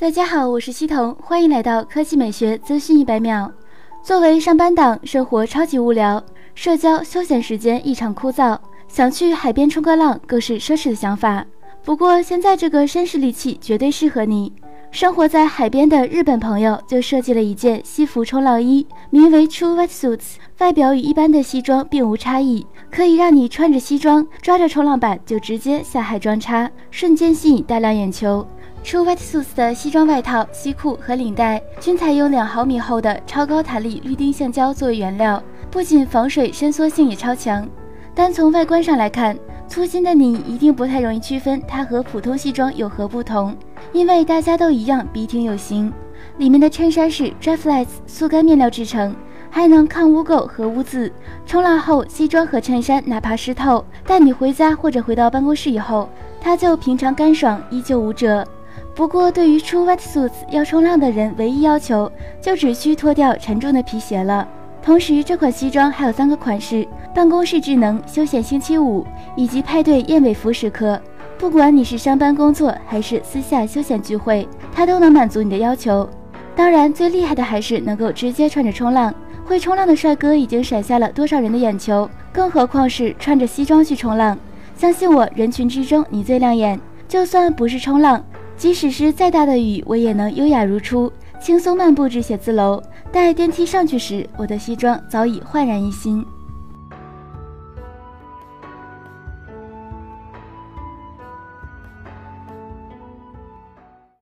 大家好，我是西彤，欢迎来到科技美学资讯一百秒。作为上班党，生活超级无聊，社交休闲时间异常枯燥，想去海边冲个浪更是奢侈的想法。不过现在这个绅士利器绝对适合你。生活在海边的日本朋友就设计了一件西服冲浪衣，名为 True Wetsuits，外表与一般的西装并无差异，可以让你穿着西装抓着冲浪板就直接下海装叉，瞬间吸引大量眼球。True Wetsuits 的西装外套、西裤和领带均采用两毫米厚的超高弹力氯丁橡胶作为原料，不仅防水伸缩性也超强。单从外观上来看，粗心的你一定不太容易区分它和普通西装有何不同。因为大家都一样笔挺有型，里面的衬衫是 Dryflex 速干面料制成，还能抗污垢和污渍。冲浪后，西装和衬衫哪怕湿透，但你回家或者回到办公室以后，它就平常干爽，依旧无褶。不过，对于出 wetsuits 要冲浪的人，唯一要求就只需脱掉沉重的皮鞋了。同时，这款西装还有三个款式：办公室智能、休闲星期五以及派对燕尾服时刻。不管你是上班工作还是私下休闲聚会，它都能满足你的要求。当然，最厉害的还是能够直接穿着冲浪。会冲浪的帅哥已经闪瞎了多少人的眼球，更何况是穿着西装去冲浪。相信我，人群之中你最亮眼。就算不是冲浪，即使是再大的雨，我也能优雅如初，轻松漫步至写字楼。待电梯上去时，我的西装早已焕然一新。